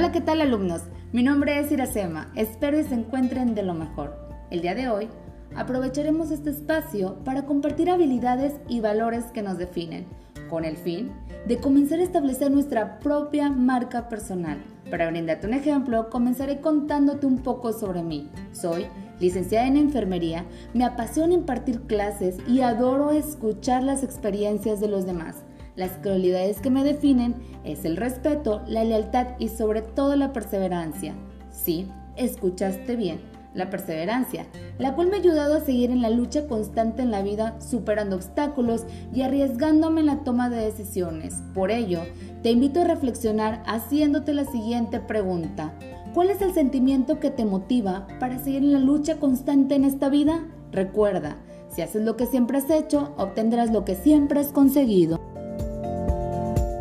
Hola, ¿qué tal alumnos? Mi nombre es Iracema, espero y se encuentren de lo mejor. El día de hoy aprovecharemos este espacio para compartir habilidades y valores que nos definen, con el fin de comenzar a establecer nuestra propia marca personal. Para brindarte un ejemplo, comenzaré contándote un poco sobre mí. Soy licenciada en enfermería, me apasiona impartir clases y adoro escuchar las experiencias de los demás. Las cualidades que me definen es el respeto, la lealtad y sobre todo la perseverancia. Sí, escuchaste bien, la perseverancia, la cual me ha ayudado a seguir en la lucha constante en la vida, superando obstáculos y arriesgándome en la toma de decisiones. Por ello, te invito a reflexionar haciéndote la siguiente pregunta. ¿Cuál es el sentimiento que te motiva para seguir en la lucha constante en esta vida? Recuerda, si haces lo que siempre has hecho, obtendrás lo que siempre has conseguido.